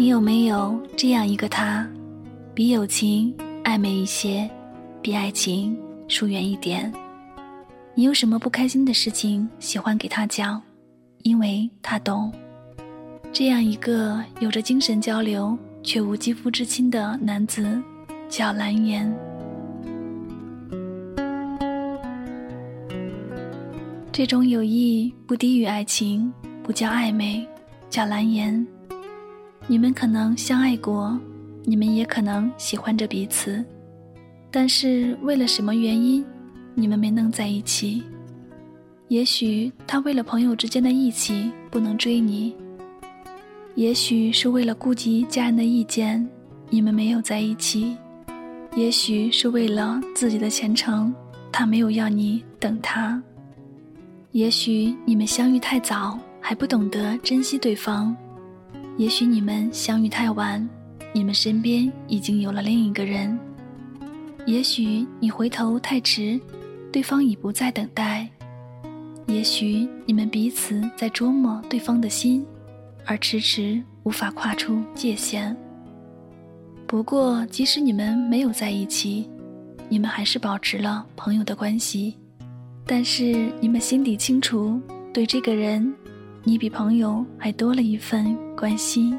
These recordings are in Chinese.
你有没有这样一个他，比友情暧昧一些，比爱情疏远一点？你有什么不开心的事情，喜欢给他讲，因为他懂。这样一个有着精神交流却无肌肤之亲的男子，叫蓝颜。这种友谊不低于爱情，不叫暧昧，叫蓝颜。你们可能相爱过，你们也可能喜欢着彼此，但是为了什么原因，你们没能在一起？也许他为了朋友之间的义气不能追你。也许是为了顾及家人的意见，你们没有在一起；也许是为了自己的前程，他没有要你等他；也许你们相遇太早，还不懂得珍惜对方；也许你们相遇太晚，你们身边已经有了另一个人；也许你回头太迟，对方已不再等待；也许你们彼此在琢磨对方的心。而迟迟无法跨出界限。不过，即使你们没有在一起，你们还是保持了朋友的关系。但是，你们心底清楚，对这个人，你比朋友还多了一份关心。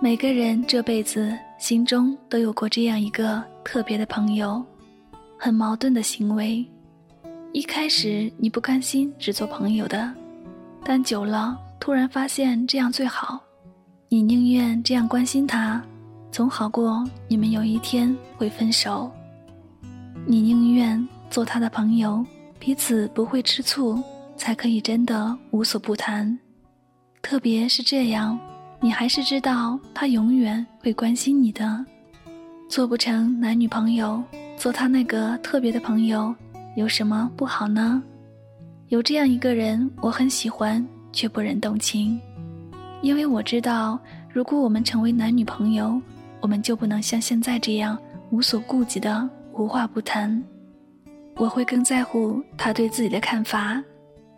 每个人这辈子心中都有过这样一个特别的朋友，很矛盾的行为。一开始你不甘心只做朋友的，但久了突然发现这样最好，你宁愿这样关心他，总好过你们有一天会分手。你宁愿做他的朋友，彼此不会吃醋，才可以真的无所不谈。特别是这样。你还是知道他永远会关心你的，做不成男女朋友，做他那个特别的朋友，有什么不好呢？有这样一个人，我很喜欢，却不忍动情，因为我知道，如果我们成为男女朋友，我们就不能像现在这样无所顾忌的无话不谈。我会更在乎他对自己的看法，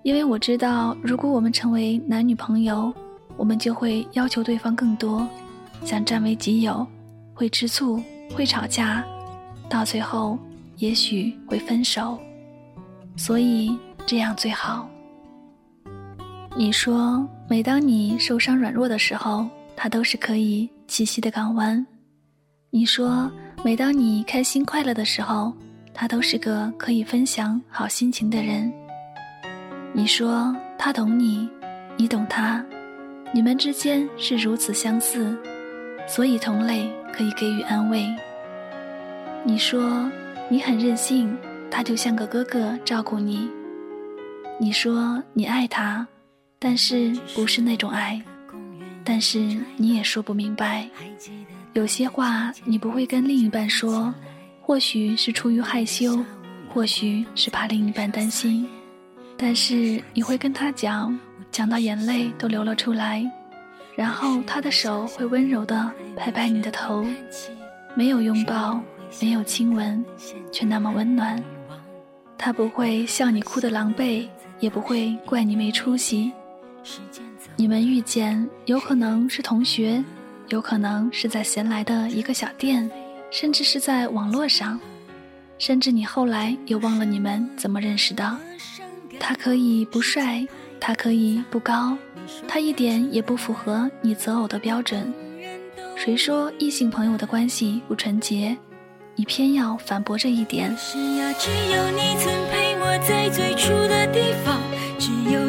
因为我知道，如果我们成为男女朋友。我们就会要求对方更多，想占为己有，会吃醋，会吵架，到最后也许会分手。所以这样最好。你说，每当你受伤软弱的时候，他都是可以栖息的港湾。你说，每当你开心快乐的时候，他都是个可以分享好心情的人。你说，他懂你，你懂他。你们之间是如此相似，所以同类可以给予安慰。你说你很任性，他就像个哥哥照顾你。你说你爱他，但是不是那种爱，但是你也说不明白。有些话你不会跟另一半说，或许是出于害羞，或许是怕另一半担心，但是你会跟他讲。讲到眼泪都流了出来，然后他的手会温柔地拍拍你的头，没有拥抱，没有亲吻，却那么温暖。他不会笑你哭得狼狈，也不会怪你没出息。你们遇见，有可能是同学，有可能是在闲来的一个小店，甚至是在网络上，甚至你后来又忘了你们怎么认识的。他可以不帅。他可以不高，他一点也不符合你择偶的标准。谁说异性朋友的关系不纯洁？你偏要反驳这一点。只有你曾陪我在最初的地方，只有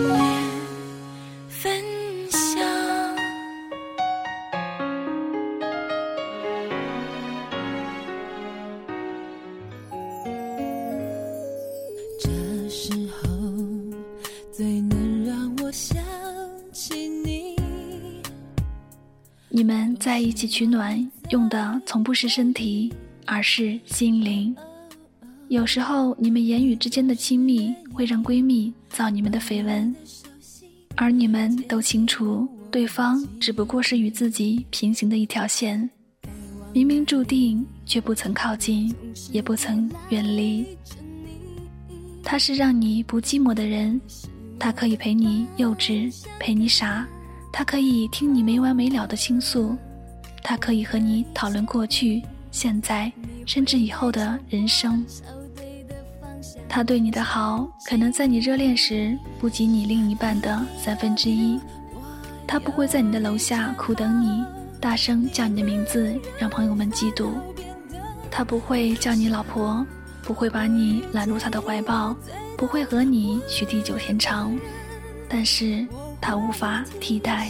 时候最能让我想起你。你们在一起取暖用的从不是身体而是心灵。有时候你们言语之间的亲密会让闺蜜造你们的绯闻。而你们都清楚对方只不过是与自己平行的一条线。明明注定却不曾靠近也不曾远离。他是让你不寂寞的人，他可以陪你幼稚，陪你傻，他可以听你没完没了的倾诉，他可以和你讨论过去、现在，甚至以后的人生。他对你的好，可能在你热恋时不及你另一半的三分之一。他不会在你的楼下苦等你，大声叫你的名字，让朋友们嫉妒。他不会叫你老婆，不会把你揽入他的怀抱，不会和你许地久天长。但是他无法替代。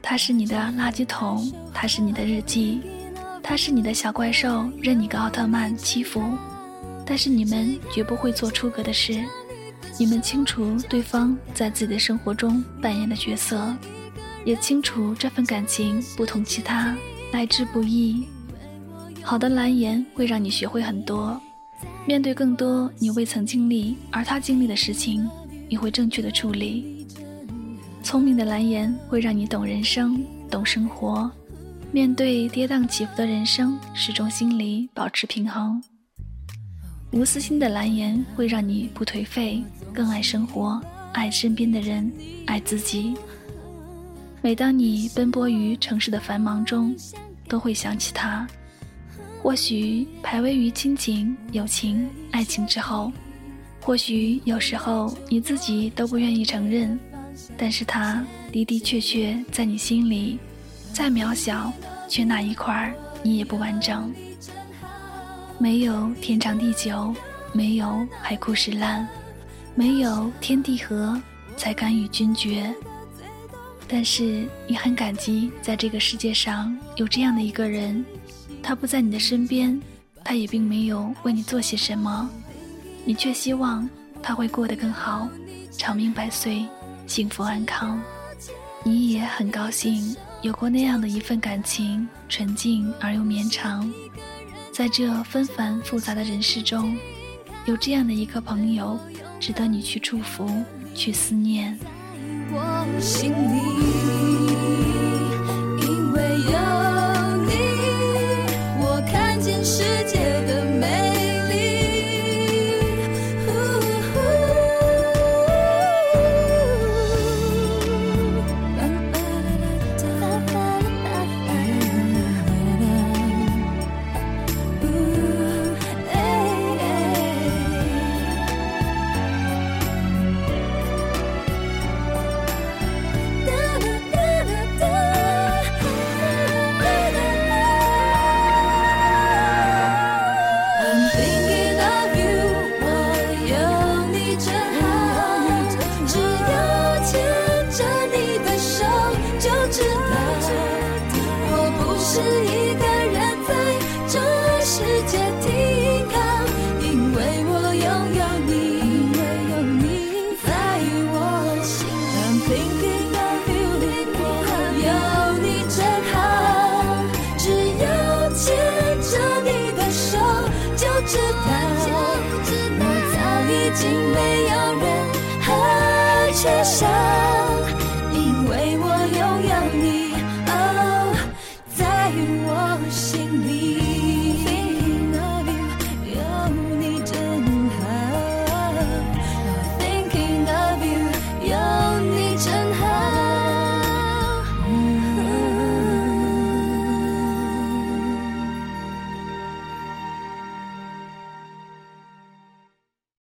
他是你的垃圾桶，他是你的日记，他是你的小怪兽，任你个奥特曼欺负。但是你们绝不会做出格的事，你们清楚对方在自己的生活中扮演的角色，也清楚这份感情不同其他，来之不易。好的蓝颜会让你学会很多，面对更多你未曾经历而他经历的事情，你会正确的处理。聪明的蓝颜会让你懂人生，懂生活，面对跌宕起伏的人生，始终心里保持平衡。无私心的蓝颜会让你不颓废，更爱生活，爱身边的人，爱自己。每当你奔波于城市的繁忙中，都会想起他。或许排位于亲情、友情、爱情之后，或许有时候你自己都不愿意承认，但是他的的确确在你心里，再渺小，却那一块儿你也不完整。没有天长地久，没有海枯石烂，没有天地合，才敢与君绝。但是你很感激，在这个世界上有这样的一个人，他不在你的身边，他也并没有为你做些什么，你却希望他会过得更好，长命百岁，幸福安康。你也很高兴有过那样的一份感情，纯净而又绵长。在这纷繁复杂的人世中，有这样的一个朋友，值得你去祝福，去思念。因是一个人在这世界停靠，因为我拥有你，因为有你在我心。I'm thinking of you，我有你真好。只要牵着你的手，就知道我早已经没有任何缺少。